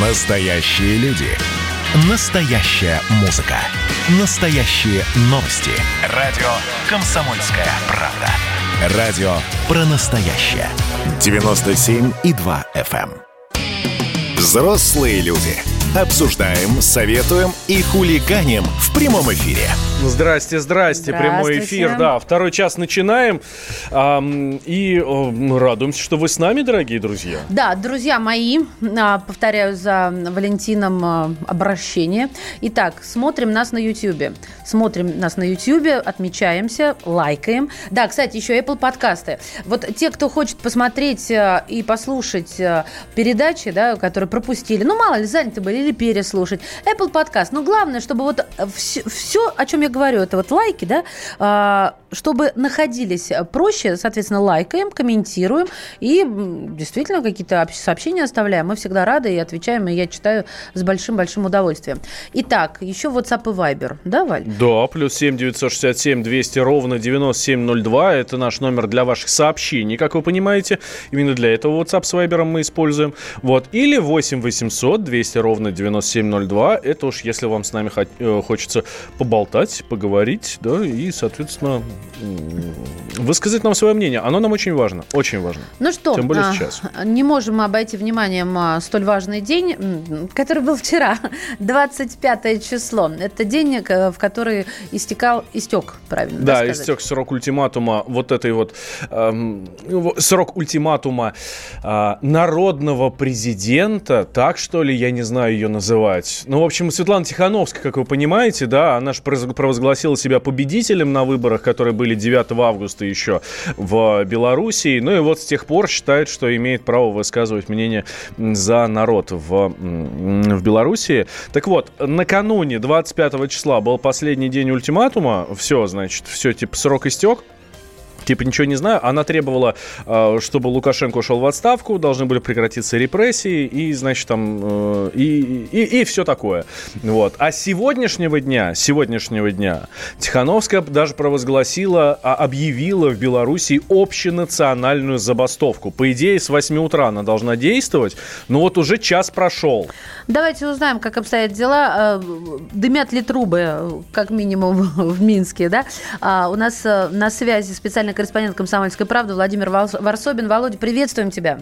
Настоящие люди. Настоящая музыка. Настоящие новости. Радио «Комсомольская правда». Радио про настоящее. 97,2 FM. эм. Взрослые люди. Обсуждаем, советуем и хулиганим в прямом эфире. Здрасте, здрасте, прямой эфир. Да, второй час начинаем. И мы радуемся, что вы с нами, дорогие друзья. Да, друзья мои, а, повторяю за Валентином а, обращение. Итак, смотрим нас на YouTube. Смотрим нас на YouTube, отмечаемся, лайкаем. Да, кстати, еще Apple подкасты. Вот те, кто хочет посмотреть а, и послушать передачи, да, которые пропустили, ну, мало ли, заняты были, или переслушать. Apple подкаст. Но главное, чтобы вот все, о чем я говорю, это вот лайки, да, а, чтобы находились проще, соответственно, лайкаем, комментируем и действительно какие-то об- сообщения оставляем. Мы всегда рады и отвечаем, и я читаю с большим-большим удовольствием. Итак, еще WhatsApp и Viber, да, Валь? Да, плюс 7 967 200 ровно 9702. Это наш номер для ваших сообщений, как вы понимаете. Именно для этого WhatsApp с Viber мы используем. Вот. Или 8 800 200 ровно 9702. Это уж если вам с нами э, хочется поболтать, поговорить, да, и, соответственно, высказать нам свое мнение. Оно нам очень важно. Очень важно. Ну что, Тем более а, сейчас. не можем мы обойти вниманием а, столь важный день, который был вчера, 25 число. Это день, к- в который истекал, истек, правильно Да, сказать? истек срок ультиматума вот этой вот эм, его- срок ультиматума а, народного президента, так что ли, я не знаю ее называть. Ну, в общем, Светлана Тихановская, как вы понимаете, да, она же провозгласила себя победителем на выборах, которые были 9 августа еще в Белоруссии. Ну и вот с тех пор считает, что имеет право высказывать мнение за народ в, в Белоруссии. Так вот, накануне 25 числа был последний день ультиматума. Все, значит, все, типа, срок истек. Типа ничего не знаю. Она требовала, э, чтобы Лукашенко ушел в отставку, должны были прекратиться репрессии и, значит, там э, и, и, и все такое. Вот. А сегодняшнего дня, сегодняшнего дня Тихановская даже провозгласила, а, объявила в Белоруссии общенациональную забастовку. По идее, с 8 утра она должна действовать, но вот уже час прошел. Давайте узнаем, как обстоят дела. Э, Дымят ли трубы, как минимум, в Минске, да? А, У нас на связи специальный корреспондент «Комсомольской правды» Владимир Варсобин. Володя, приветствуем тебя.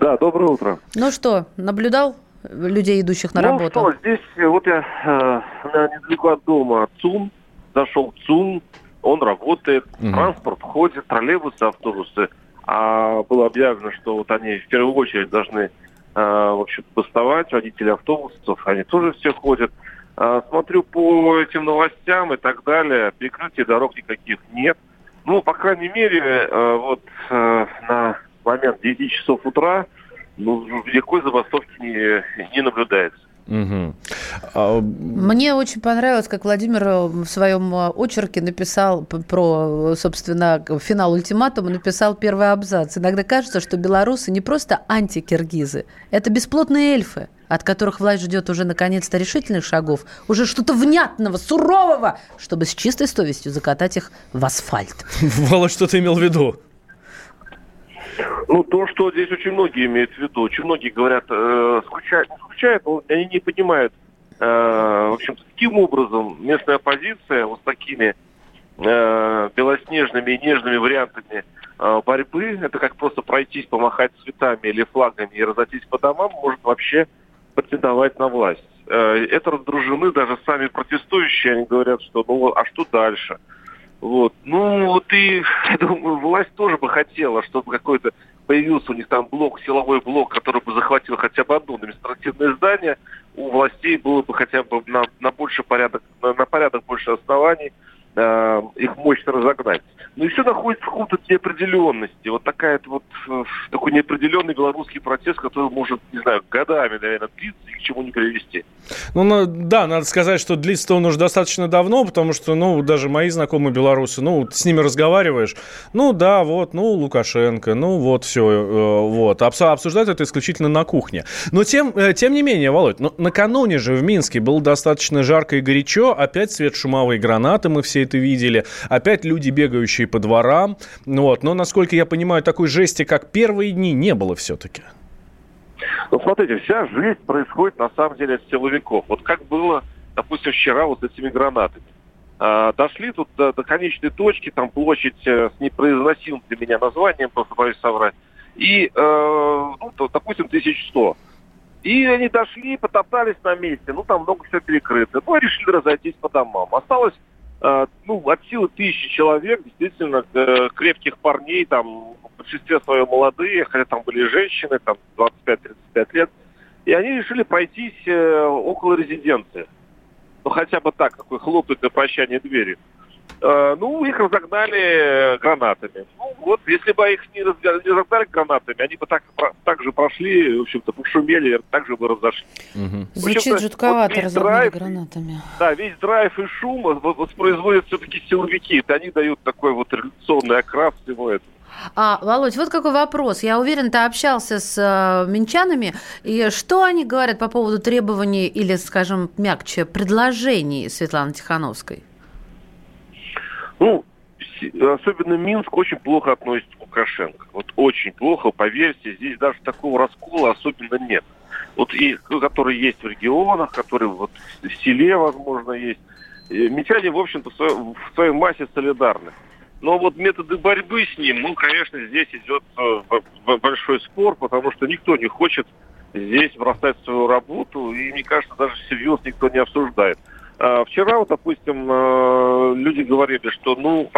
Да, доброе утро. Ну что, наблюдал людей, идущих на ну работу? что, здесь э, вот я э, на- недалеко от дома ЦУМ, зашел в ЦУМ, он работает, Мгм. транспорт ходит, троллейбусы, автобусы. А было объявлено, что вот они в первую очередь должны, э, в общем, бастовать, водители автобусов, они тоже все ходят. А, смотрю по этим новостям и так далее, перекрытий дорог никаких нет. Ну, по крайней мере, э, вот э, на момент 9 часов утра ну, никакой забастовки не, не наблюдается. Мгм. А, Мне очень понравилось, как Владимир в своем э, очерке написал про, собственно, финал ультиматума, написал первый абзац. Иногда кажется, что белорусы не просто антикиргизы, это бесплотные эльфы, от которых власть ждет уже наконец-то решительных шагов, уже что-то внятного, сурового, чтобы с чистой совестью закатать их в асфальт. Володь, что ты имел в виду? Ну, то, что здесь очень многие имеют в виду. Очень многие говорят, э, скучают, не скучают, но они не понимают, э, в общем, каким образом местная оппозиция вот с такими э, белоснежными и нежными вариантами э, борьбы, это как просто пройтись, помахать цветами или флагами и разойтись по домам, может вообще претендовать на власть. Э, это раздражены даже сами протестующие, они говорят, что ну а что дальше? Вот. Ну, вот и, я думаю, власть тоже бы хотела, чтобы какой-то появился у них там блок, силовой блок, который бы захватил хотя бы одно административное здание, у властей было бы хотя бы на, на больше порядок, на, на порядок больше оснований э, их мощно разогнать. Ну и все находится в каком-то неопределенности. Вот такая вот э, такой неопределенный белорусский протест, который может, не знаю, годами, наверное, длиться и к чему не привести. Ну, на- да, надо сказать, что длится он уже достаточно давно, потому что, ну, даже мои знакомые белорусы, ну, с ними разговариваешь, ну, да, вот, ну, Лукашенко, ну, вот, все, вот. Обс- обсуждают это исключительно на кухне. Но тем, э, тем не менее, Володь, ну, накануне же в Минске было достаточно жарко и горячо, опять свет шумовые гранаты, мы все это видели, опять люди, бегающие по дворам, ну, вот. Но, насколько я понимаю, такой жести, как первые дни, не было все-таки. Ну, смотрите, вся жизнь происходит на самом деле от силовиков. Вот как было, допустим, вчера вот с этими гранатами. А, дошли тут до, до конечной точки, там площадь э, с непроизносимым для меня названием, просто боюсь соврать, и, э, ну, то, допустим, 1100. И они дошли, потоптались на месте, ну, там много все перекрыто. Ну, решили разойтись по домам. Осталось, ну, от силы тысячи человек, действительно, э, крепких парней, там, в большинстве своем молодые, хотя там были женщины, там, 25-35 лет, и они решили пройтись э, около резиденции ну хотя бы так, такой хлопнуть на прощание двери. Э, ну, их разогнали гранатами. Ну, вот, если бы их не, разогнали гранатами, они бы так, так же прошли, в общем-то, пошумели, так же бы разошлись. Угу. Звучит жутковато, вот разогнали драйв, гранатами. Да, весь драйв и шум воспроизводят все-таки силовики. Это они дают такой вот революционный окрас всего этого. А, Володь, вот какой вопрос. Я уверен, ты общался с э, минчанами. И что они говорят по поводу требований или, скажем, мягче, предложений Светланы Тихановской? Ну, особенно Минск очень плохо относится к Лукашенко. Вот очень плохо, поверьте, здесь даже такого раскола особенно нет. Вот и который есть в регионах, который вот в селе, возможно, есть. Мечане, в общем-то, в своей массе солидарны. Но вот методы борьбы с ним, ну, конечно, здесь идет э, большой спор, потому что никто не хочет здесь бросать свою работу, и, мне кажется, даже серьезно никто не обсуждает. А вчера, вот, допустим, э, люди говорили, что, ну,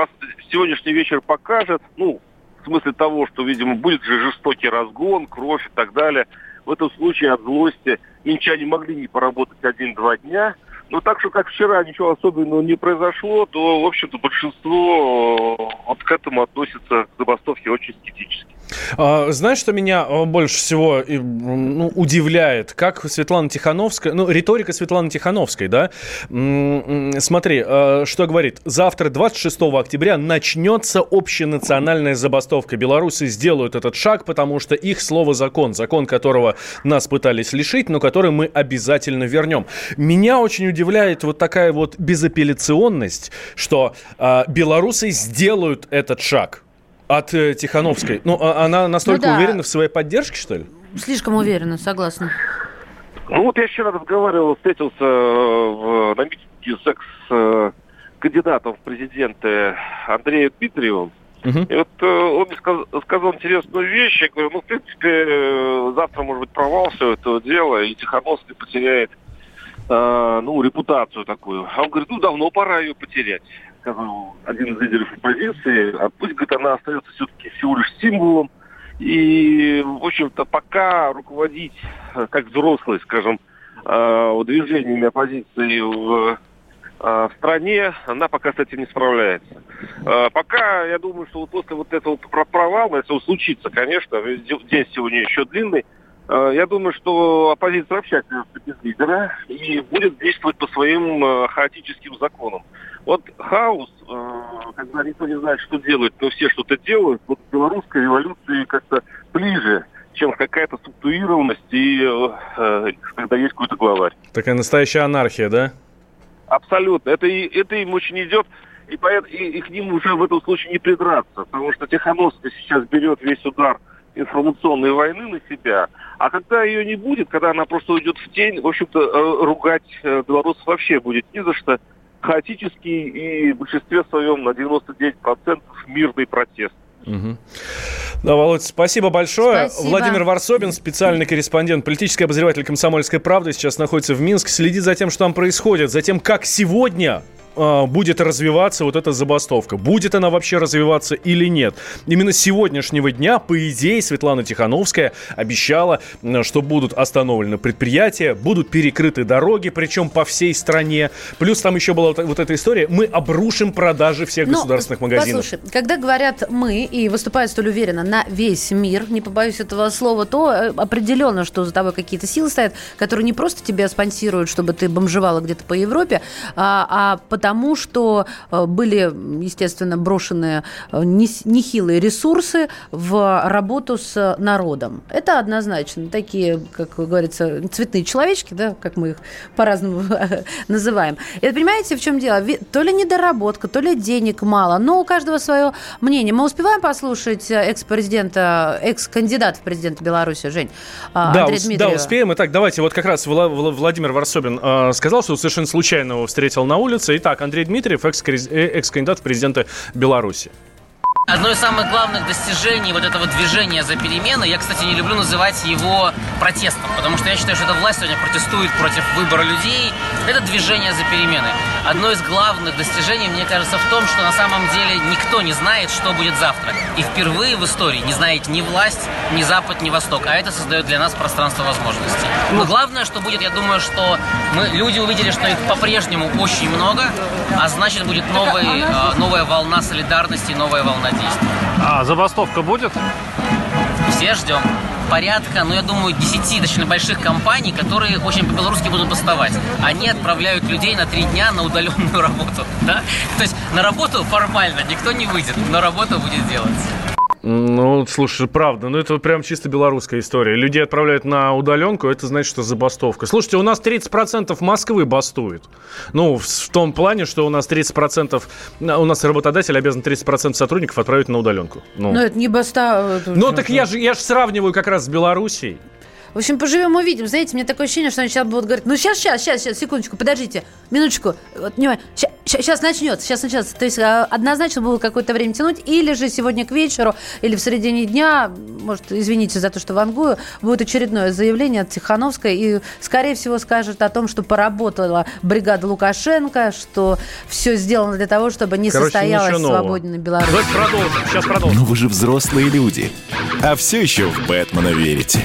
сегодняшний вечер покажет, ну, в смысле того, что, видимо, будет же жестокий разгон, кровь и так далее. В этом случае от злости минчане могли не поработать один-два дня – ну, так что, как вчера ничего особенного не произошло, то, в общем-то, большинство э, вот к этому относится к забастовке очень скептически. А, знаешь, что меня э, больше всего ну, удивляет? Как Светлана Тихановская, ну, риторика Светланы Тихановской, да? Смотри, э, что говорит. Завтра, 26 октября, начнется общенациональная забастовка. Белорусы сделают этот шаг, потому что их слово закон. Закон, которого нас пытались лишить, но который мы обязательно вернем. Меня очень удивляет вот такая вот безапелляционность, что белорусы сделают этот шаг от э, Тихановской. Ну, а она настолько ну, да. уверена в своей поддержке, что ли? Слишком уверена, согласна. Ну вот я вчера разговаривал, встретился э, в, на митинге с экс-кандидатом в президенты Андреем Дмитриевым. Uh-huh. И вот э, он мне сказал, сказал интересную вещь. Я говорю, ну, в принципе, э, завтра может быть провал всего этого дела, и Тихановский потеряет, э, ну, репутацию такую. А он говорит, ну, давно пора ее потерять сказал один из лидеров оппозиции, а пусть, говорит, она остается все-таки всего лишь символом. И, в общем-то, пока руководить, э, как взрослый, скажем, э, движениями оппозиции в, э, в стране, она пока с этим не справляется. Пока, я думаю, что вот после вот этого провала, если он случится, конечно, день сегодня еще длинный, я думаю, что оппозиция вообще без лидера и будет действовать по своим хаотическим законам. Вот хаос, э, когда никто не знает, что делать, но все что-то делают, вот белорусской революции как-то ближе, чем какая-то структурированность и э, когда есть какой-то главарь. Такая настоящая анархия, да? Абсолютно. Это, и, это им очень идет, и, поэтому, и, и к ним уже в этом случае не придраться, потому что Тихановская сейчас берет весь удар информационной войны на себя, а когда ее не будет, когда она просто уйдет в тень, в общем-то, э, ругать белорусов вообще будет ни за что, хаотический и в большинстве своем на 99% мирный протест. Угу. Да, Володь, спасибо большое. Спасибо. Владимир Варсобин, специальный корреспондент, политический обозреватель «Комсомольской правды», сейчас находится в Минске, следит за тем, что там происходит, за тем, как сегодня э, будет развиваться вот эта забастовка. Будет она вообще развиваться или нет. Именно с сегодняшнего дня, по идее, Светлана Тихановская обещала, что будут остановлены предприятия, будут перекрыты дороги, причем по всей стране. Плюс там еще была вот, вот эта история, мы обрушим продажи всех Но, государственных магазинов. Послушай, когда говорят «мы» и выступают столь уверенно на весь мир, не побоюсь этого слова, то э, определенно, что за тобой какие-то силы стоят, которые не просто тебя спонсируют, чтобы ты бомжевала где-то по Европе, а, а потому тому, что э, были, естественно, брошены э, нехилые ресурсы в работу с народом. Это однозначно. Такие, как говорится, цветные человечки, да, как мы их по-разному называем. И понимаете, в чем дело? То ли недоработка, то ли денег мало, но у каждого свое мнение. Мы успеваем послушать экс-президента, экс-кандидата в президенты Беларуси, Жень, да, Андрея Дмитриева? Да, успеем. Итак, давайте, вот как раз Владимир Варсобин э, сказал, что совершенно случайно его встретил на улице. Итак, Андрей Дмитриев, экс-кандидат в президенты Беларуси. Одно из самых главных достижений вот этого движения за перемены, я, кстати, не люблю называть его протестом, потому что я считаю, что эта власть сегодня протестует против выбора людей. Это движение за перемены. Одно из главных достижений, мне кажется, в том, что на самом деле никто не знает, что будет завтра. И впервые в истории не знает ни власть, ни Запад, ни Восток. А это создает для нас пространство возможностей. Но главное, что будет, я думаю, что мы, люди увидели, что их по-прежнему очень много, а значит будет новый, э, новая волна солидарности, новая волна. А забастовка будет? Все ждем. Порядка, ну, я думаю, 10 достаточно больших компаний, которые очень по-белорусски будут бастовать. Они отправляют людей на три дня на удаленную работу. Да? То есть на работу формально никто не выйдет, но работа будет делать. Ну, слушай, правда, ну это прям чисто белорусская история. Людей отправляют на удаленку, это значит, что забастовка. Слушайте, у нас 30% Москвы бастует. Ну, в, в том плане, что у нас 30%, у нас работодатель обязан 30% сотрудников отправить на удаленку. Ну, Но это не баста... Э, ну, так я же, я же сравниваю как раз с Белоруссией. В общем, поживем, увидим. Знаете, мне такое ощущение, что они сейчас будут говорить, ну сейчас, сейчас, сейчас, сейчас, секундочку, подождите, минуточку, вот, внимание, сейчас, сейчас начнется, сейчас начнется. То есть а, однозначно будут какое-то время тянуть, или же сегодня к вечеру, или в середине дня, может, извините за то, что вангую, будет очередное заявление от Тихановской, и, скорее всего, скажет о том, что поработала бригада Лукашенко, что все сделано для того, чтобы не Короче, состоялась свободная Беларусь. Давайте продолжим, сейчас продолжим. Ну вы же взрослые люди, а все еще в Бэтмена верите.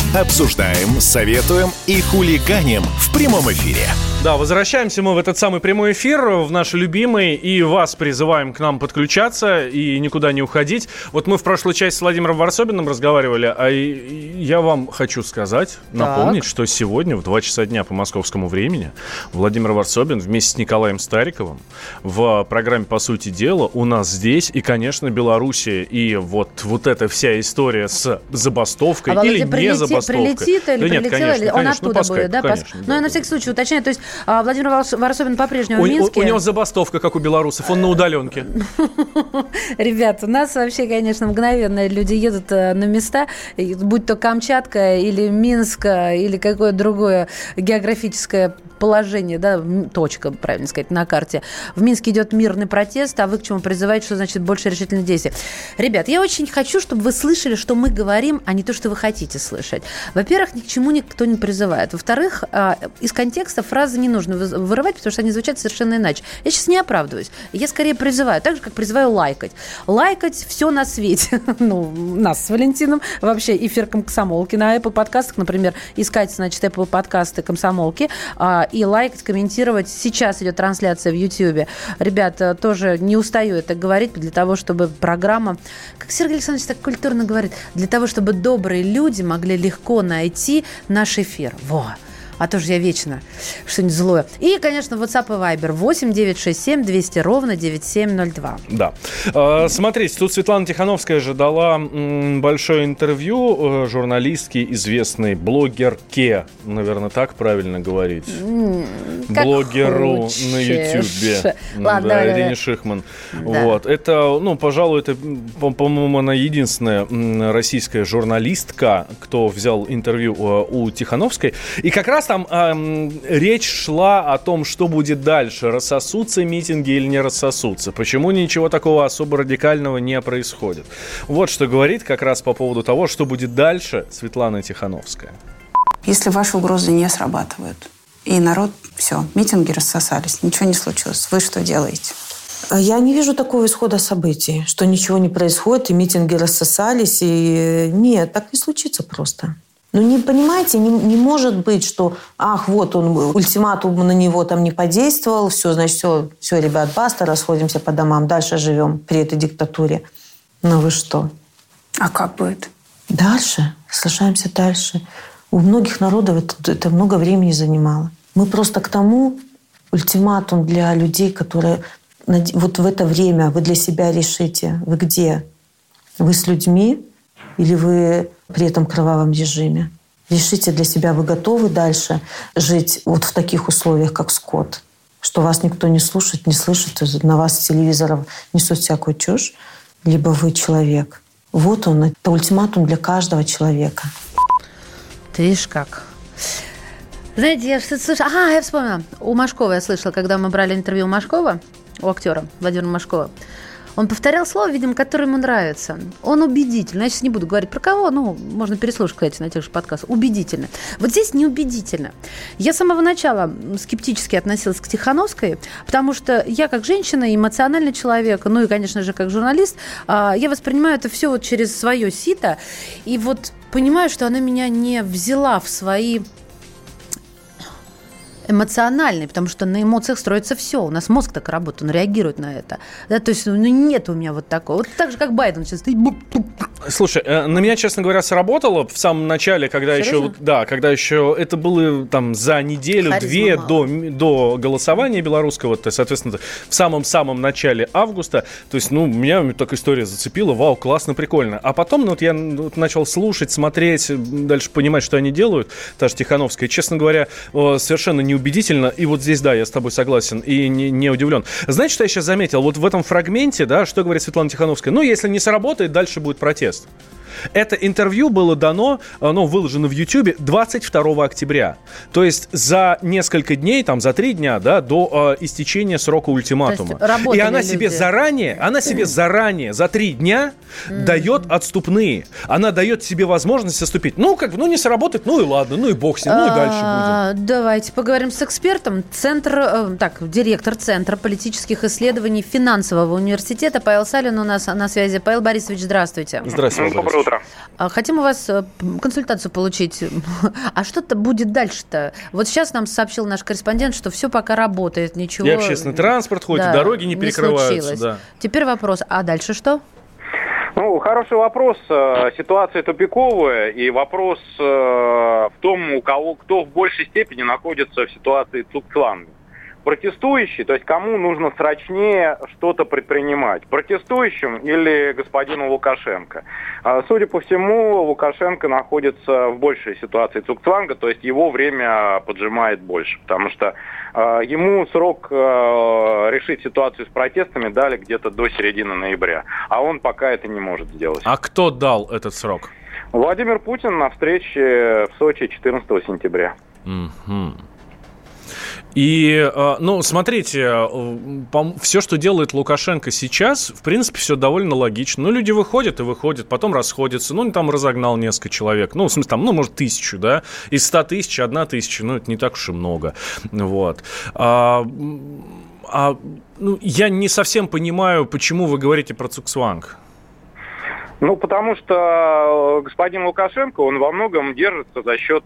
Обсуждаем, советуем и хулиганим в прямом эфире. Да, возвращаемся мы в этот самый прямой эфир, в наш любимый, и вас призываем к нам подключаться и никуда не уходить. Вот мы в прошлой части с Владимиром Варсобиным разговаривали, а я вам хочу сказать, напомнить, так. что сегодня в 2 часа дня по московскому времени Владимир Варсобин вместе с Николаем Стариковым в программе «По сути дела» у нас здесь, и, конечно, Белоруссия, и вот, вот эта вся история с забастовкой а или не прилети, забастовкой. Прилетит или да прилетела, нет, конечно, или он конечно, оттуда ну, будет, да? Конечно, Но да, я на всякий случай уточняю, то есть а Владимир Варсобин по-прежнему у, в Минске. У, у него забастовка, как у белорусов, он на удаленке. Ребят, у нас вообще, конечно, мгновенно люди едут э, на места, будь то Камчатка или Минск, или какое-то другое географическое положение, да, точка, правильно сказать, на карте. В Минске идет мирный протест, а вы к чему призываете, что значит больше решительных действий? Ребят, я очень хочу, чтобы вы слышали, что мы говорим, а не то, что вы хотите слышать. Во-первых, ни к чему никто не призывает. Во-вторых, а, из контекста фразы не нужно вырывать, потому что они звучат совершенно иначе. Я сейчас не оправдываюсь. Я скорее призываю, так же, как призываю лайкать. Лайкать все на свете. ну, нас с Валентином. Вообще эфир комсомолки на Apple подкастах, например, искать, значит, Apple подкасты комсомолки а, и лайкать, комментировать. Сейчас идет трансляция в YouTube. Ребята, тоже не устаю это говорить для того, чтобы программа, как Сергей Александрович так культурно говорит, для того, чтобы добрые люди могли легко найти наш эфир. Во! А то же я вечно что-нибудь злое. И, конечно, WhatsApp и Viber 8 967 200 ровно 9702. Да. А, смотрите, тут Светлана Тихановская же дала большое интервью э, журналистке, известной блогерке, наверное, так правильно говорить. Как Блогеру хочешь. на Ютьюбе. Ладно, да, давай, Ирине давай. Шихман. Да. Вот. Это, ну, пожалуй, это, по-моему, она единственная российская журналистка, кто взял интервью э, у Тихановской. И как раз там эм, речь шла о том, что будет дальше, рассосутся митинги или не рассосутся, почему ничего такого особо радикального не происходит. Вот что говорит как раз по поводу того, что будет дальше Светлана Тихановская. Если ваши угрозы не срабатывают, И народ, все, митинги рассосались, ничего не случилось. Вы что делаете? Я не вижу такого исхода событий, что ничего не происходит, и митинги рассосались. И нет, так не случится просто. Ну, не понимаете, не, не может быть, что, ах, вот он, ультиматум на него там не подействовал, все, значит, все, все, ребят, баста, расходимся по домам, дальше живем при этой диктатуре. Ну вы что? А как будет? Дальше, сражаемся дальше. У многих народов это, это много времени занимало. Мы просто к тому ультиматум для людей, которые вот в это время вы для себя решите, вы где? Вы с людьми или вы при этом кровавом режиме? Решите для себя, вы готовы дальше жить вот в таких условиях, как скот, что вас никто не слушает, не слышит, на вас телевизоров несут всякую чушь, либо вы человек. Вот он, это ультиматум для каждого человека. Ты видишь как? Знаете, я что-то слышала. А, я вспомнила. У Машкова я слышала, когда мы брали интервью у Машкова, у актера Владимира Машкова. Он повторял слово, видимо, которое ему нравится. Он убедительно. Я сейчас не буду говорить про кого, ну, можно переслушать, кстати, на тех же подкастах. Убедительно. Вот здесь неубедительно. Я с самого начала скептически относилась к Тихановской, потому что я как женщина, эмоциональный человек, ну и, конечно же, как журналист, а, я воспринимаю это все вот через свое сито. И вот понимаю, что она меня не взяла в свои эмоциональный, потому что на эмоциях строится все. У нас мозг так работает, он реагирует на это. Да, то есть ну, нет у меня вот такого. Вот так же, как Байден сейчас. Слушай, э, на меня, честно говоря, сработало в самом начале, когда Серьезно? еще, да, когда еще это было там за неделю-две до, до голосования белорусского, то, соответственно, в самом-самом начале августа, то есть, ну, меня так история зацепила, вау, классно, прикольно. А потом, ну, вот я вот, начал слушать, смотреть, дальше понимать, что они делают, та же Тихановская, честно говоря, совершенно не убедительно. И вот здесь, да, я с тобой согласен и не, не удивлен. Знаете, что я сейчас заметил? Вот в этом фрагменте, да, что говорит Светлана Тихановская? Ну, если не сработает, дальше будет протест. Это интервью было дано, оно выложено в YouTube 22 октября. То есть за несколько дней, там за три дня, да, до э, истечения срока ультиматума. И она люди. себе заранее, она себе заранее за три дня mm-hmm. дает отступные. Она дает себе возможность отступить. Ну, как, ну не сработает, ну и ладно, ну и бог с ним, ну и дальше а, будем. Давайте поговорим с экспертом. Центр, э, так, директор Центра политических исследований финансового университета Павел Салин у нас на связи. Павел Борисович, здравствуйте. Здравствуйте. Доброе утро. А, хотим у вас э, консультацию получить. А что-то будет дальше-то? Вот сейчас нам сообщил наш корреспондент, что все пока работает, ничего... И общественный транспорт ходит, да, дороги не, не перекрываются. Да. Теперь вопрос, а дальше что? Ну, хороший вопрос. Э, ситуация тупиковая, и вопрос э, в том, у кого, кто в большей степени находится в ситуации цукцванга протестующий, то есть кому нужно срочнее что-то предпринимать, протестующим или господину Лукашенко. А, судя по всему, Лукашенко находится в большей ситуации Цукцванга, то есть его время поджимает больше, потому что а, ему срок а, решить ситуацию с протестами дали где-то до середины ноября, а он пока это не может сделать. А кто дал этот срок? Владимир Путин на встрече в Сочи 14 сентября. Mm-hmm. И, э, ну, смотрите, э, все, что делает Лукашенко сейчас, в принципе, все довольно логично. Ну, люди выходят и выходят, потом расходятся. Ну, там разогнал несколько человек. Ну, в смысле, там, ну, может, тысячу, да? Из ста тысяч одна тысяча, ну, это не так уж и много. Вот. А, а ну, я не совсем понимаю, почему вы говорите про Цуксванг. Ну, потому что э, господин Лукашенко, он во многом держится за счет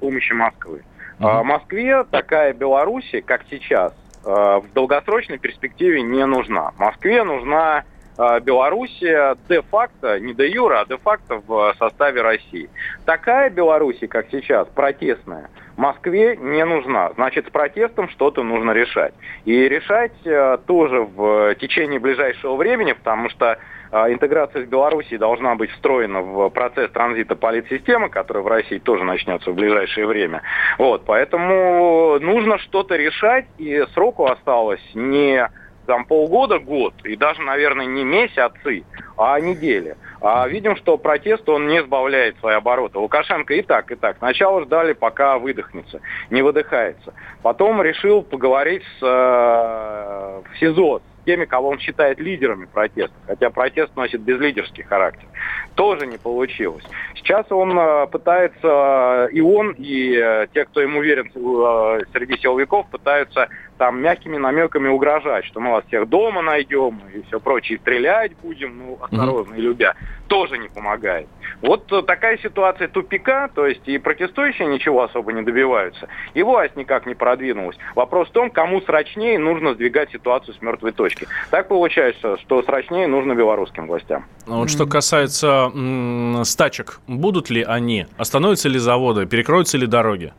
помощи Москвы. Uh-huh. Москве такая Беларусь, как сейчас, а, в долгосрочной перспективе не нужна. Москве нужна а, Белоруссия де-факто, не де юра, а де-факто в составе России. Такая Белоруссия, как сейчас, протестная, Москве не нужна. Значит, с протестом что-то нужно решать. И решать э, тоже в течение ближайшего времени, потому что а, интеграция с Белоруссией должна быть встроена в процесс транзита политсистемы, который в России тоже начнется в ближайшее время. Вот, поэтому нужно что-то решать, и сроку осталось не там полгода, год, и даже, наверное, не месяцы, а недели. А видим, что протест, он не сбавляет свои обороты. Лукашенко и так, и так. Сначала ждали, пока выдохнется, не выдыхается. Потом решил поговорить с, э, в СИЗО теми, кого он считает лидерами протеста, хотя протест носит безлидерский характер. Тоже не получилось. Сейчас он э, пытается, и он, и э, те, кто ему верен э, среди силовиков, пытаются там мягкими намеками угрожать, что мы вас всех дома найдем и все прочее, и стрелять будем, ну, осторожно и любя, тоже не помогает. Вот такая ситуация тупика, то есть и протестующие ничего особо не добиваются, и власть никак не продвинулась. Вопрос в том, кому срочнее нужно сдвигать ситуацию с мертвой точки. Так получается, что срочнее нужно белорусским властям. А вот что касается м- стачек, будут ли они? Остановятся ли заводы? Перекроются ли дороги?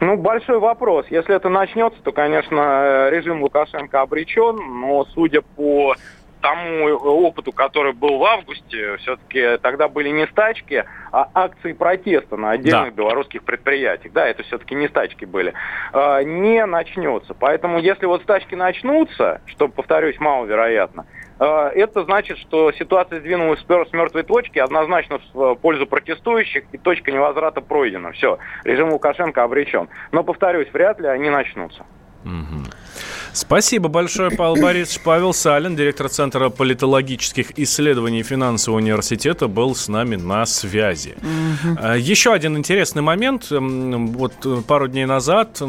Ну, большой вопрос. Если это начнется, то, конечно, э, режим Лукашенко обречен, но судя по тому опыту, который был в августе, все-таки тогда были не стачки, а акции протеста на отдельных да. белорусских предприятиях. Да, это все-таки не стачки были. А, не начнется. Поэтому, если вот стачки начнутся, что, повторюсь, маловероятно, это значит, что ситуация сдвинулась с мертвой точки однозначно в пользу протестующих, и точка невозврата пройдена. Все, режим Лукашенко обречен. Но, повторюсь, вряд ли они начнутся. Угу. Спасибо большое, Павел Борисович. Павел Салин, директор Центра политологических исследований финансового университета, был с нами на связи. Угу. Еще один интересный момент. Вот э, пару дней назад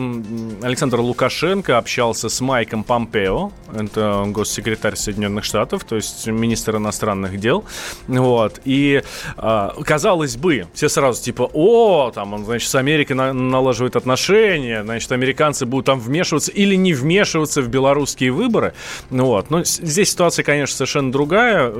Александр Лукашенко общался с Майком Помпео, это госсекретарь Соединенных Штатов, то есть министр иностранных дел. Вот. И, а, казалось бы, все сразу типа, о, там он, значит, с Америкой налаживает отношения, значит, американцы будут там вмешиваться или не вмешиваться вмешиваться в белорусские выборы. Ну вот. Но здесь ситуация, конечно, совершенно другая.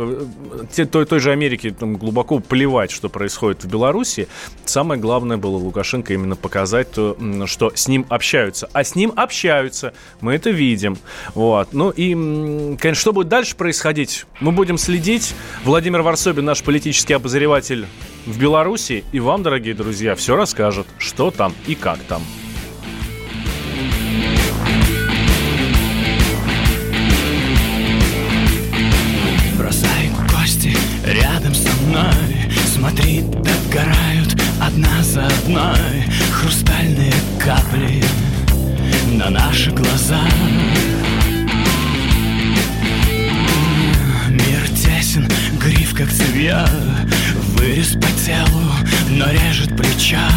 Те, той, той же Америке там, глубоко плевать, что происходит в Беларуси. Самое главное было Лукашенко именно показать, то, что с ним общаются. А с ним общаются. Мы это видим. Вот. Ну и, конечно, что будет дальше происходить, мы будем следить. Владимир Варсобин, наш политический обозреватель в Беларуси, и вам, дорогие друзья, все расскажет, что там и как там. Смотри, догорают одна за одной Хрустальные капли на наши глаза. Мир тесен, гриф как цевья Вырез по телу, но режет плеча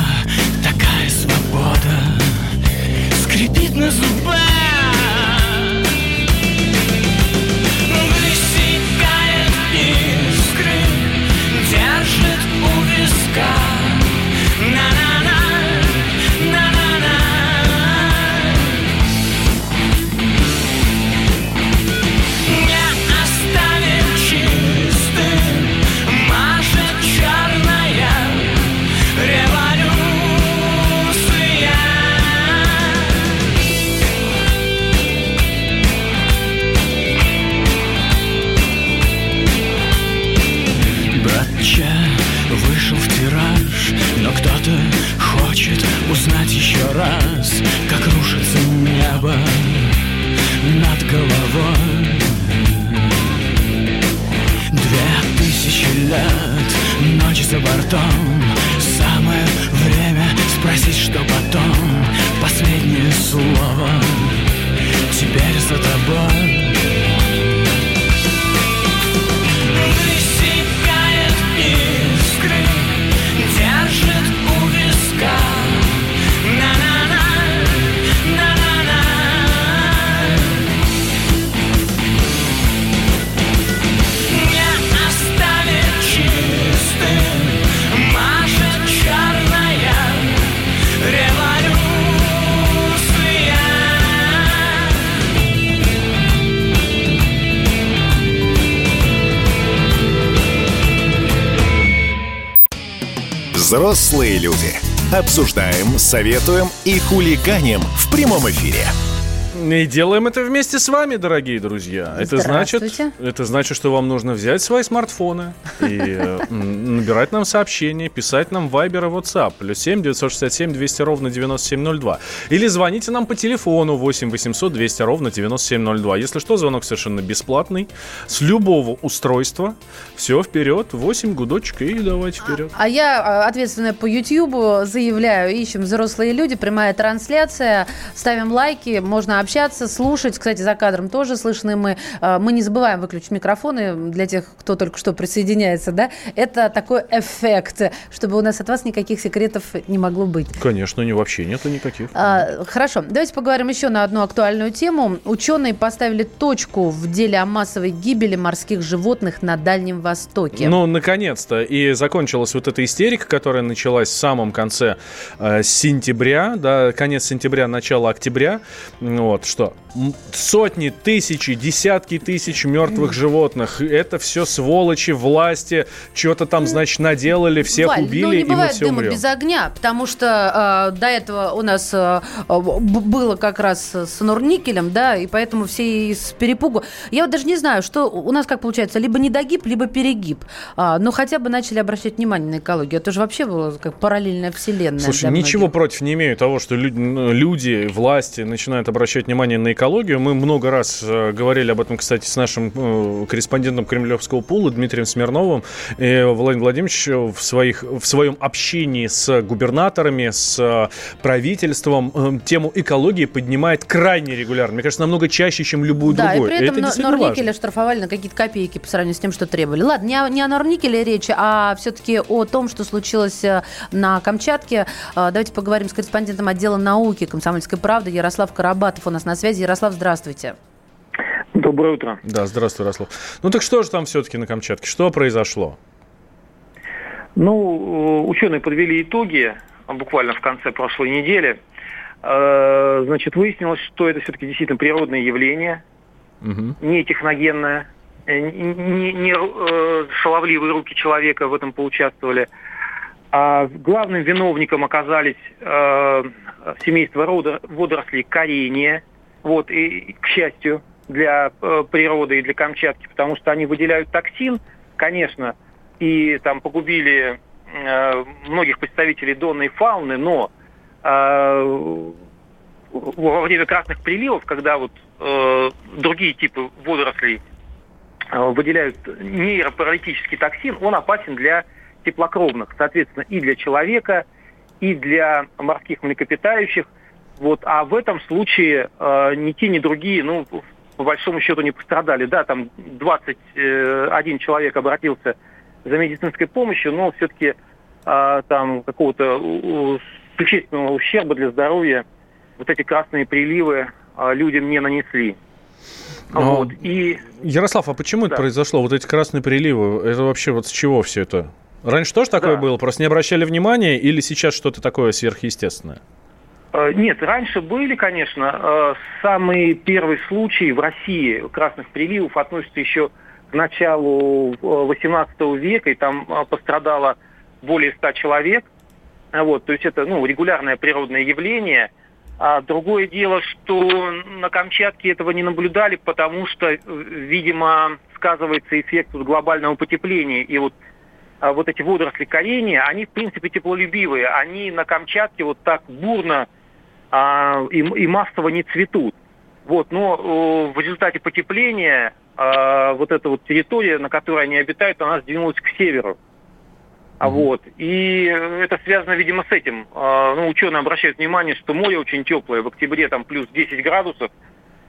Такая свобода. Скрипит на зубах God. Взрослые люди. Обсуждаем, советуем и хулиганим в прямом эфире. И делаем это вместе с вами, дорогие друзья. Это значит, это значит, что вам нужно взять свои смартфоны и э, набирать нам сообщения, писать нам Viber и WhatsApp. Плюс 7 967 200 ровно 9702. Или звоните нам по телефону 8 800 200 ровно 9702. Если что, звонок совершенно бесплатный. С любого устройства. Все, вперед. 8 гудочек и давайте вперед. А я, э, ответственная по YouTube, заявляю, ищем взрослые люди, прямая трансляция, ставим лайки, можно общаться общаться, слушать. Кстати, за кадром тоже слышны мы. Э, мы не забываем выключить микрофоны для тех, кто только что присоединяется, да? Это такой эффект, чтобы у нас от вас никаких секретов не могло быть. Конечно, не вообще нету никаких. А, хорошо, давайте поговорим еще на одну актуальную тему. Ученые поставили точку в деле о массовой гибели морских животных на Дальнем Востоке. Ну, наконец-то. И закончилась вот эта истерика, которая началась в самом конце э, сентября, да, конец сентября, начало октября. Вот, что сотни, тысячи, десятки тысяч мертвых животных. Это все сволочи, власти, что-то там, значит, наделали, всех Валь, убили, ну, не и мы все дыма умрем. без огня, потому что э, до этого у нас э, было как раз с Норникелем, да, и поэтому все из перепугу. Я вот даже не знаю, что у нас как получается, либо недогиб, либо перегиб. А, но хотя бы начали обращать внимание на экологию. Это же вообще было как параллельная вселенная. Слушай, ничего против не имею того, что люди, ну, люди, власти начинают обращать внимание на экологию. Мы много раз э, говорили об этом, кстати, с нашим э, корреспондентом Кремлевского пула Дмитрием Смирновым. И Владимир Владимирович в, своих, в своем общении с губернаторами, с э, правительством тему экологии поднимает крайне регулярно. Мне кажется, намного чаще, чем любую Да, другую. и при этом это Нор- действительно Норникеля штрафовали на какие-то копейки по сравнению с тем, что требовали. Ладно, не о, не о Норникеле речь, а все-таки о том, что случилось на Камчатке. Давайте поговорим с корреспондентом отдела науки «Комсомольской правды» Ярослав Карабатов у нас на связи. Ярослав, здравствуйте. Доброе утро. Да, здравствуй, Ярослав. Ну так что же там все-таки на Камчатке? Что произошло? Ну, э, ученые подвели итоги а, буквально в конце прошлой недели. Э, Значит, выяснилось, что это все-таки действительно природное явление, Мгм. не техногенное, э, не, не, шаловливые руки человека в этом поучаствовали. А главным виновником оказались э, семейство водорослей корения. Вот, и, к счастью, для э, природы и для Камчатки, потому что они выделяют токсин, конечно, и там погубили э, многих представителей донной фауны, но э, во время красных приливов, когда вот э, другие типы водорослей э, выделяют нейропаралитический токсин, он опасен для теплокровных, соответственно, и для человека, и для морских млекопитающих. Вот, а в этом случае э, ни те, ни другие, ну, по большому счету не пострадали. Да, там 21 человек обратился за медицинской помощью, но все-таки э, там какого-то существенного ущерба для здоровья вот эти красные приливы э, людям не нанесли. Но- Вот, и Ярослав, а почему это Да. произошло? Вот эти красные приливы, это вообще вот с чего все это? Раньше тоже такое Да. было? Просто не обращали внимания или сейчас что-то такое сверхъестественное? Э, Нет, раньше были, конечно. Э, Самый первый случай в России красных приливов относится еще к началу XVIII века, и там э, пострадало более 100 человек. Вот, то есть это ну, регулярное природное явление. А другое дело, что на Камчатке этого не наблюдали, потому что, э, видимо, сказывается эффект вот глобального потепления. И вот вот эти водоросли корения, они, в принципе, теплолюбивые. Они на Камчатке вот так бурно а, и, и массово не цветут. Вот, но э, в результате потепления а, вот эта вот территория, на которой они обитают, она сдвинулась к северу. А вот. И это связано, видимо, с этим. А, ну, ученые обращают внимание, что море очень теплое. В октябре там плюс 10 градусов.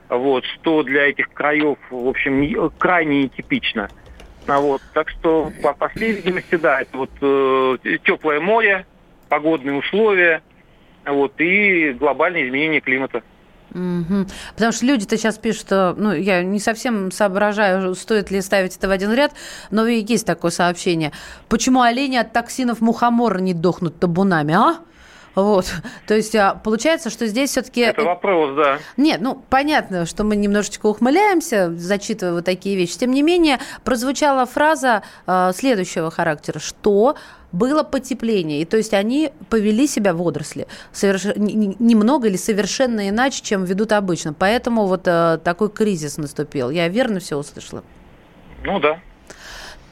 Вот, что для этих краев, в общем, не- крайне нетипично. А вот, так что, по, по всей видимости, да, это вот э, теплое море, погодные условия, вот, и глобальные изменения климата. Мгм. Потому что люди-то сейчас пишут, что, ну, я не совсем соображаю, стоит ли ставить это в один ряд, но есть такое сообщение. Почему олени от токсинов мухомора не дохнут табунами, а? Вот. То есть а, получается, что здесь все-таки... Это вопрос, да. Нет, ну, понятно, что мы немножечко ухмыляемся, зачитывая вот такие вещи. Тем не менее, прозвучала фраза э, следующего характера, что было потепление. И то есть они повели себя водоросли соверш- не- не- немного или совершенно иначе, чем ведут обычно. Поэтому вот э, такой кризис наступил. Я верно все услышала? Ну да.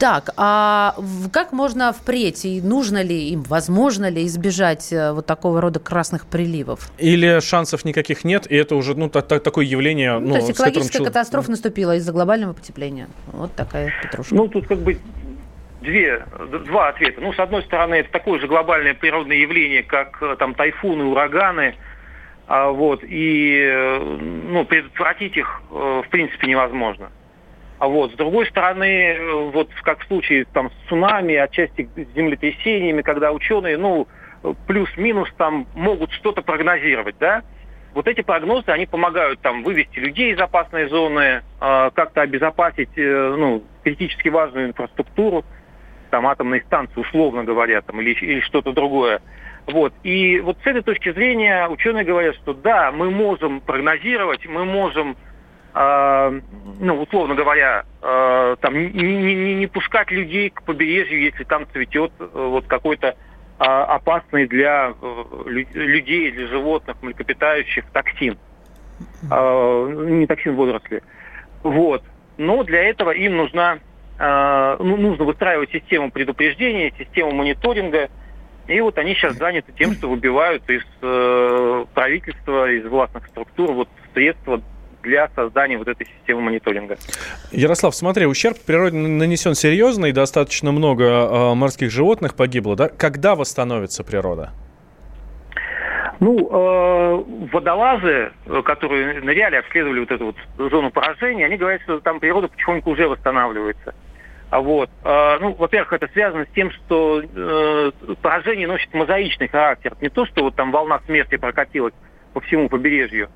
Так, а как можно впредь, и нужно ли им, возможно ли избежать э, вот такого рода красных приливов? Или шансов никаких нет, и это уже ну, та- та- такое явление... Ну, Ну, то есть которым экологическая чел- катастрофа наступила из-за глобального потепления. Вот такая петрушка. Ну, тут как бы две, два ответа. Ну, с одной стороны, это такое же глобальное природное явление, как э, там тайфуны, ураганы. А, вот, и э, ну, предотвратить их, в принципе, невозможно. А вот, с другой стороны, э, вот как в случае там, с цунами, отчасти с землетрясениями, когда ученые, ну, плюс-минус там могут что-то прогнозировать, да, вот эти прогнозы, они помогают там вывести людей из опасной зоны, э, как-то обезопасить э, ну, критически важную инфраструктуру, там атомные станции, условно говоря, там, или, или что-то другое. Вот. И вот с этой точки зрения ученые говорят, что да, мы можем прогнозировать, мы можем, э, ну, условно говоря, э, там, не, не, не, пускать людей к побережью, если там цветет э, вот какой-то а, опасный для э, людей, для животных, млекопитающих токсин. А, не токсин водоросли. Вот. Но для этого им нужна, а, ну, нужно выстраивать систему предупреждения, систему мониторинга. И вот они сейчас заняты тем, что выбивают из э, правительства, из властных структур вот средства для создания вот этой системы мониторинга. Ярослав, смотри, ущерб природе нанесен серьезный, достаточно много э, морских животных погибло, да? Когда восстановится природа? Ну, э, водолазы, которые ныряли, обследовали вот эту вот зону поражения, они говорят, что там природа потихоньку уже восстанавливается. А вот, э, ну, во-первых, это связано с тем, что э, поражение носит мозаичный характер. Не то, что вот там волна смерти прокатилась по всему побережью,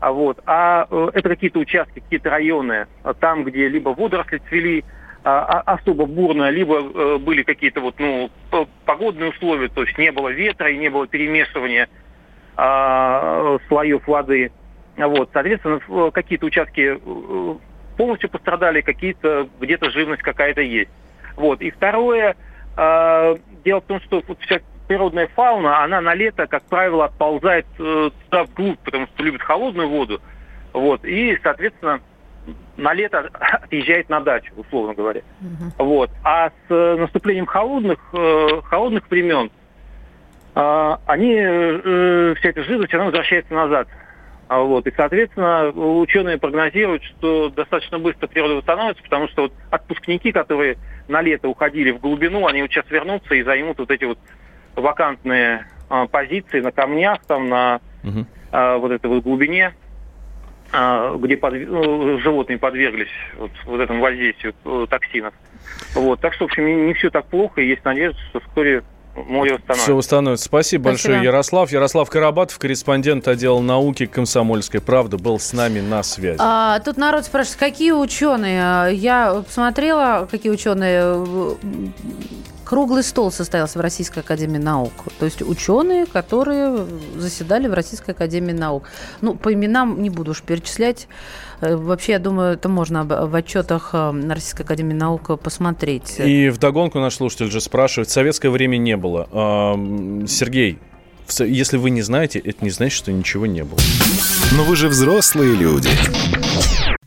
а, вот. а э, это какие-то участки, какие-то районы, а, там, где либо водоросли цвели а, а, особо бурно, либо э, были какие-то вот, ну, погодные условия, то есть не было ветра и не было перемешивания а, слоев воды. Вот. Соответственно, какие-то участки э, полностью пострадали, какие-то где-то живность какая-то есть. Вот. И второе, э, дело в том, что вот вся природная фауна, она на лето, как правило, отползает э, туда вглубь, потому что любит холодную воду. Вот, и, соответственно, на лето отъезжает на дачу, условно говоря. Uh-huh. Вот. А с э, наступлением холодных, э, холодных времен э, они, э, вся эта живность, она возвращается назад. А вот. И, соответственно, ученые прогнозируют, что достаточно быстро природа восстановится, потому что вот отпускники, которые на лето уходили в глубину, они вот сейчас вернутся и займут вот эти вот вакантные а, позиции на камнях, там на угу. а, вот этой вот глубине, а, где под, ну, животные подверглись вот, вот этому воздействию э, токсинов. Вот. Так что, в общем, не, не все так плохо, и есть надежда, что вскоре море восстановится. Все восстановится. Спасибо, Спасибо большое, Ярослав. Ярослав Карабатов, корреспондент отдела науки Комсомольской правды, был с нами на связи. А, тут народ спрашивает, какие ученые? Я посмотрела, какие ученые круглый стол состоялся в Российской Академии Наук. То есть ученые, которые заседали в Российской Академии Наук. Ну, по именам не буду уж перечислять. Э, вообще, я думаю, это можно в отчетах э, Российской Академии Наук посмотреть. И вдогонку наш слушатель же спрашивает, в советское время не было. Сергей, если вы не знаете, это не значит, что ничего не было. Но вы же взрослые люди.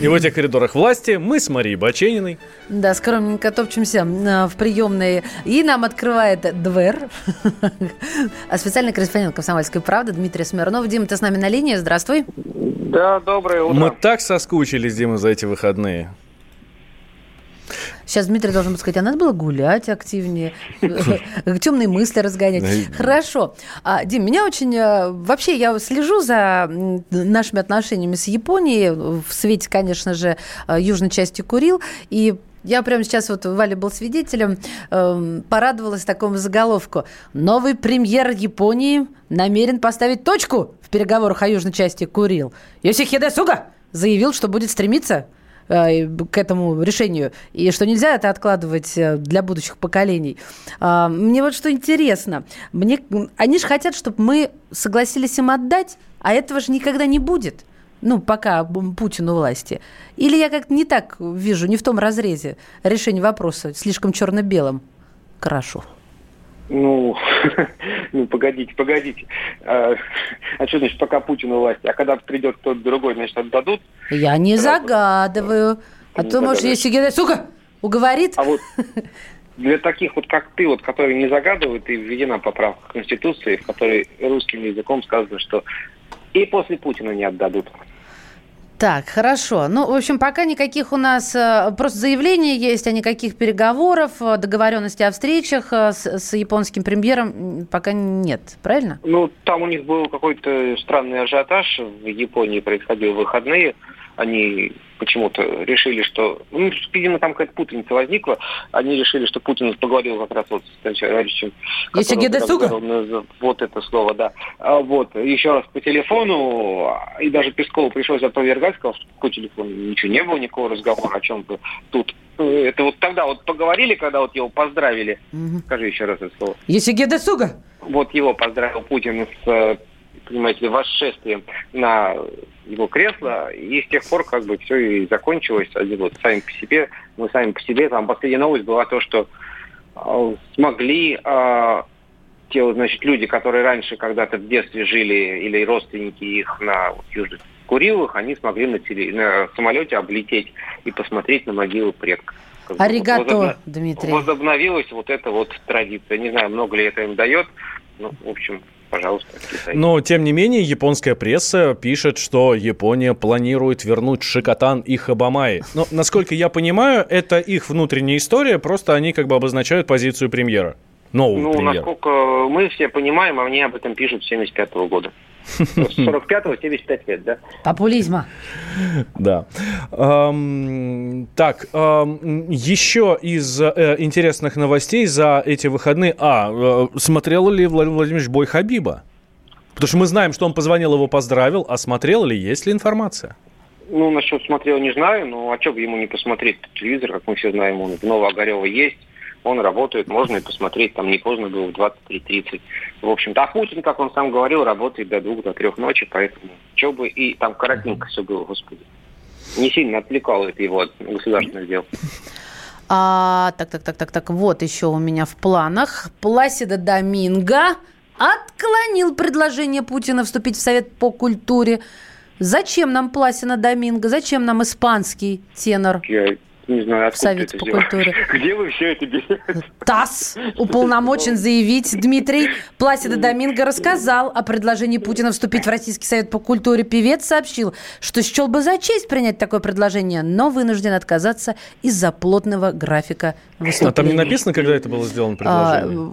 И в этих коридорах власти мы с Марией Бачениной. Да, скромненько топчемся а, в приемной. И нам открывает двер. А специальный корреспондент «Комсомольской правды» Дмитрий Смирнов. Дима, ты с нами на линии? Здравствуй. Да, доброе утро. Мы так соскучились, Дима, за эти выходные. Сейчас Дмитрий должен сказать, а надо было гулять активнее, темные мысли разгонять. Хорошо. А, Дим, меня очень... Э, вообще, я слежу за нашими отношениями с Японией, в свете, конечно же, э, южной части Курил, и я прямо сейчас, вот Валя был свидетелем, э, порадовалась такому заголовку. Новый премьер Японии намерен поставить точку в переговорах о южной части Курил. Йосихиде Суга заявил, что будет стремиться э, к этому решению, и что нельзя это откладывать э, для будущих поколений. А, мне вот что интересно. Мне, они же хотят, чтобы мы согласились им отдать, а этого же никогда не будет. Ну, пока Путин у власти. Или я как-то не так вижу, не в том разрезе решение вопроса, слишком черно-белым крашу. Ну, ну, погодите, погодите. А, а что значит, пока Путин у власти? А когда придет кто-то другой, значит, отдадут? Я не Сразу. загадываю. А то, может, если Геннадий, сука, уговорит. А вот для таких вот, как ты, вот, которые не загадывают, и введена поправка Конституции, в которой русским языком сказано, что и после Путина не отдадут. Так, хорошо. Ну, в общем, пока никаких у нас э, просто заявлений есть, а никаких переговоров, э, договоренности о встречах э, с, с японским премьером пока нет, правильно? Ну, там у них был какой-то странный ажиотаж в Японии происходил в выходные. Они почему-то решили, что... Ну, видимо, там какая-то путаница возникла. Они решили, что Путин поговорил как раз вот с товарищем... Если Гедесуга? Вот это слово, да. А вот, еще раз по телефону, и даже Пескову пришлось опровергать, сказал, что по телефону ничего не было, никакого разговора о чем-то тут. Это вот тогда вот поговорили, когда вот его поздравили. Угу. Скажи еще раз это слово. Если Гедесуга? Вот его поздравил Путин с понимаете, восшествием на его кресло, и с тех пор как бы все и закончилось. Они вот сами по себе, мы сами по себе, там последняя новость была то, что э, смогли э, те, вот, значит, люди, которые раньше когда-то в детстве жили, или родственники их на вот, Южных Курилах, они смогли на, теле, на самолете облететь и посмотреть на могилу предков. Аригато, Возобно... Дмитрий. Возобновилась вот эта вот традиция. Не знаю, много ли это им дает. Ну, в общем, пожалуйста, Но, тем не менее, японская пресса пишет, что Япония планирует вернуть Шикотан и Хабамай. Но, насколько я понимаю, это их внутренняя история, просто они как бы обозначают позицию премьера. Нового ну, премьера. насколько мы все понимаем, они об этом пишут с 75 -го года. С 45-го 75 лет, да? Популизма. Да. Эм, так, эм, еще из э, интересных новостей за эти выходные. А, э, смотрел ли Владимир Владимирович бой Хабиба? Потому что мы знаем, что он позвонил, его поздравил. А смотрел ли, есть ли информация? Ну, насчет смотрел не знаю, но а что бы ему не посмотреть телевизор, как мы все знаем, он в Новоогарево есть он работает, можно и посмотреть, там не поздно было в 23.30. В общем-то, а Путин, как он сам говорил, работает до двух, до трех ночи, поэтому что бы и там коротенько все было, господи. Не сильно отвлекало это его от государственных дел. А, так, так, так, так, так, вот еще у меня в планах. Пласида Доминго отклонил предложение Путина вступить в Совет по культуре. Зачем нам Пласина Доминго? Зачем нам испанский тенор? Я не знаю, откуда Совет по культуре. Где вы все это берете? ТАСС уполномочен заявить. Дмитрий Пласида Доминго рассказал о предложении Путина вступить в Российский Совет по культуре. Певец сообщил, что счел бы за честь принять такое предложение, но вынужден отказаться из-за плотного графика выступлений. А там не написано, когда это было сделано предложение?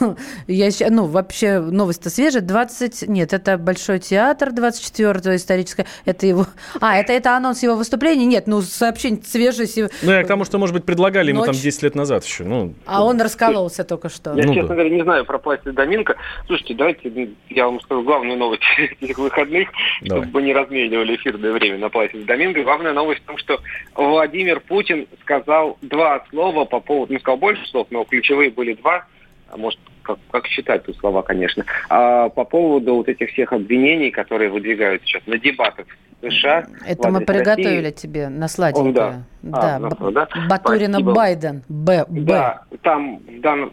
А, я, ну, вообще, новость-то свежая. 20... Нет, это Большой театр 24-го историческое. Это его... А, это, это анонс его выступления? Нет, ну, сообщение свежее ну, я к тому, что, может быть, предлагали ему там 10 лет назад еще. Ну, а он раскололся только что. Я, ну, честно да. говоря, не знаю про пластик Доминка. Слушайте, давайте я вам скажу главную новость этих выходных, Давай. чтобы не разменивали эфирное время на пластик Доминго. Главная новость в том, что Владимир Путин сказал два слова по поводу, ну, сказал больше слов, но ключевые были два, может, как, как считать тут слова, конечно, а по поводу вот этих всех обвинений, которые выдвигают сейчас на дебатах США. Это мы приготовили России. тебе на сладенькое. Он, да. Да, а, Б- да. Батурина Спасибо. Байден. Б, Б. Да, там в данном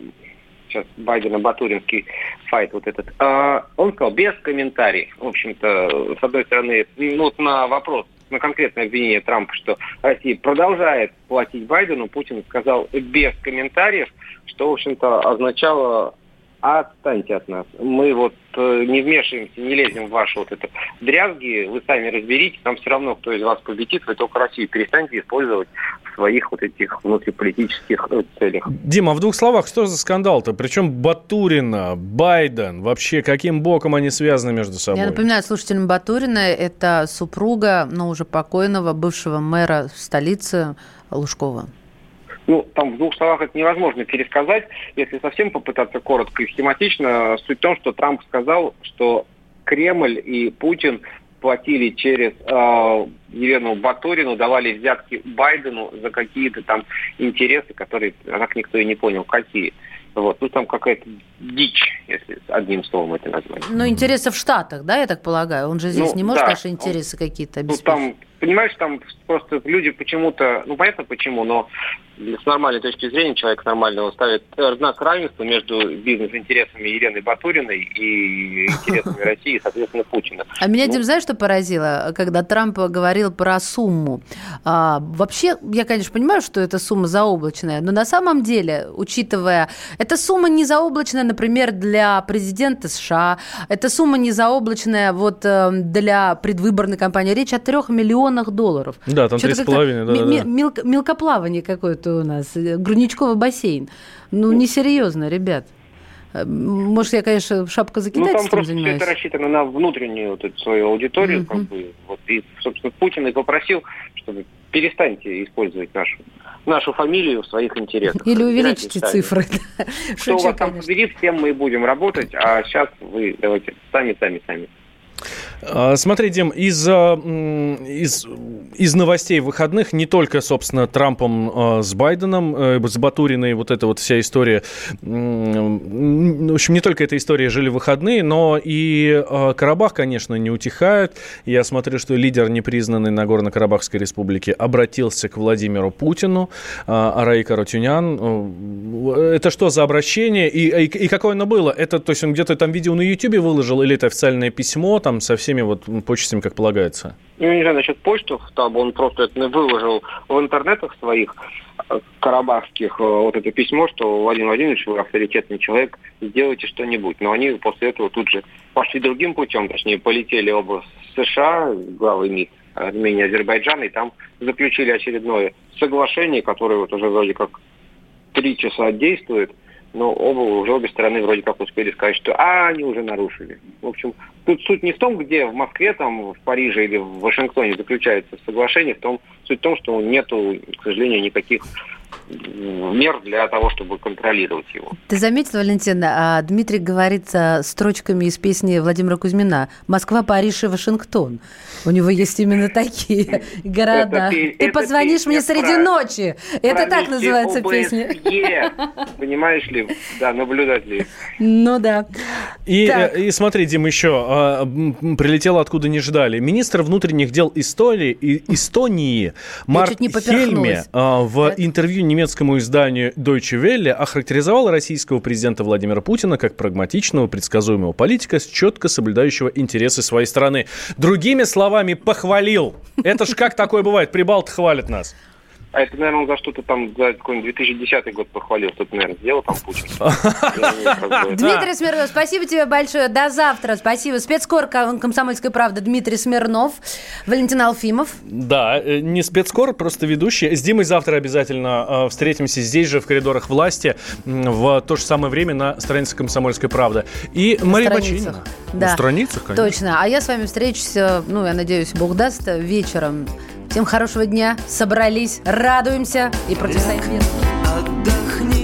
сейчас Байдена Батуринский файт вот этот. А, он сказал без комментариев. В общем-то, с одной стороны, ну, вот на вопрос, на конкретное обвинение Трампа, что Россия продолжает платить Байдену, Путин сказал без комментариев, что, в общем-то, означало отстаньте от нас. Мы вот э, не вмешиваемся, не лезем в ваши вот это дрязги, вы сами разберитесь, там все равно, кто из вас победит, вы только Россию перестаньте использовать в своих вот этих внутриполитических э, целях. Дима, а в двух словах, что за скандал-то? Причем Батурина, Байден, вообще каким боком они связаны между собой? Я напоминаю слушателям Батурина, это супруга, но уже покойного бывшего мэра столицы Лужкова. Ну, там в двух словах это невозможно пересказать. Если совсем попытаться коротко и схематично, суть в том, что Трамп сказал, что Кремль и Путин платили через э, Елену Баторину, давали взятки Байдену за какие-то там интересы, которые, как никто и не понял, какие. Вот. Ну, там какая-то дичь, если одним словом это назвать. Ну, интересы в Штатах, да, я так полагаю? Он же здесь Ну, не может да. наши интересы какие-то Ну, обеспечить. там, понимаешь, там просто люди почему-то, ну, понятно почему, но с нормальной точки зрения человек нормального ставит э, знак равенства между бизнес-интересами Елены Батуриной и интересами России, соответственно, Путина. А меня, Ну, Дим, знаешь, что поразило, когда Трамп говорил про сумму? А, вообще, я, конечно, понимаю, что эта сумма заоблачная, но на самом деле, учитывая, эта сумма не заоблачная, например, для президента США, эта сумма не заоблачная вот э, для предвыборной кампании. Речь о трех миллионах долларов. Да, там Что-то 3,5, как-то ми- ми- да-да-да. мелко- мелкоплавание какое-то у нас, э, грудничковый бассейн. Ну, несерьезно, ребят. Э, Может, я, конечно, Ну, там просто все занимаюсь? это рассчитано на внутреннюю вот эту свою аудиторию, как бы, вот, и, собственно, Путин и попросил, чтобы перестаньте использовать нашу, нашу фамилию в своих интересах. Или сами. цифры. Что у вас там победит, с тем мы и будем работать, а сейчас вы давайте сами, сами, сами. А, Смотри, Дим, из, а, из, из новостей выходных не только, собственно, Трампом а, с Байденом, э, с Батуриной, вот эта вот вся история, в общем, не только эта история жили выходные, но и Карабах, конечно, не утихает. Я смотрю, что лидер непризнанной Нагорно-Карабахской республики обратился к Владимиру Путину, Араи Каратюнян. Э, Это что за обращение и, и, и какое оно было? Это, то есть он где-то там видео на Ютубе выложил или это официальное письмо там со всеми вот почестями, как полагается? Ну, не знаю насчет почтов, там он просто это выложил в интернетах своих э, карабахских э, вот это письмо, что Владимир Владимирович, вы авторитетный человек, сделайте что-нибудь. Но они после этого тут же пошли другим путем, точнее, полетели оба в США, главы МИД Армении, Азербайджана, и там заключили очередное соглашение, которое вот уже вроде как три часа действует, но оба уже обе стороны вроде как успели сказать, что а, они уже нарушили. В общем, тут суть не в том, где в Москве, там, в Париже или в Вашингтоне заключается соглашение, в том, суть в том, что нету, к сожалению, никаких мер для того, чтобы контролировать его. Ты заметил, Валентина, а Дмитрий говорит а, строчками из песни Владимира Кузьмина «Москва, Париж и Вашингтон». У него есть именно такие города. Это Ты это позвонишь мне среди про- ночи. Это так называется ОБСЕ, песня. Понимаешь ли, да, наблюдатели. Ну да. И, Так. э, и смотри, Дим, еще а, прилетело откуда не ждали. Министр внутренних дел Эстонии, не Хельме а, в интервью немецкому изданию Deutsche Welle охарактеризовал российского президента Владимира Путина как прагматичного, предсказуемого политика, четко соблюдающего интересы своей страны. Другими словами, похвалил. Это ж как такое бывает? Прибалты хвалят нас. А это, наверное, он за что-то там, за какой-нибудь 2010 год похвалил, что-то, наверное, сделал там Путин. Дмитрий Смирнов, спасибо тебе большое. До завтра. Спасибо. Спецкор Ком- «Комсомольской правды» Дмитрий Смирнов, Валентин Алфимов. Да, э, не спецкор, просто ведущий. С Димой завтра обязательно э, встретимся здесь же, в коридорах власти, в то же самое время на странице «Комсомольской правды». И Мария страницах. Бочинина. Да. На страницах, конечно. Точно. А я с вами встречусь, э, ну, я надеюсь, Бог даст, вечером. Всем хорошего дня. Собрались, радуемся и противостоим. Отдохни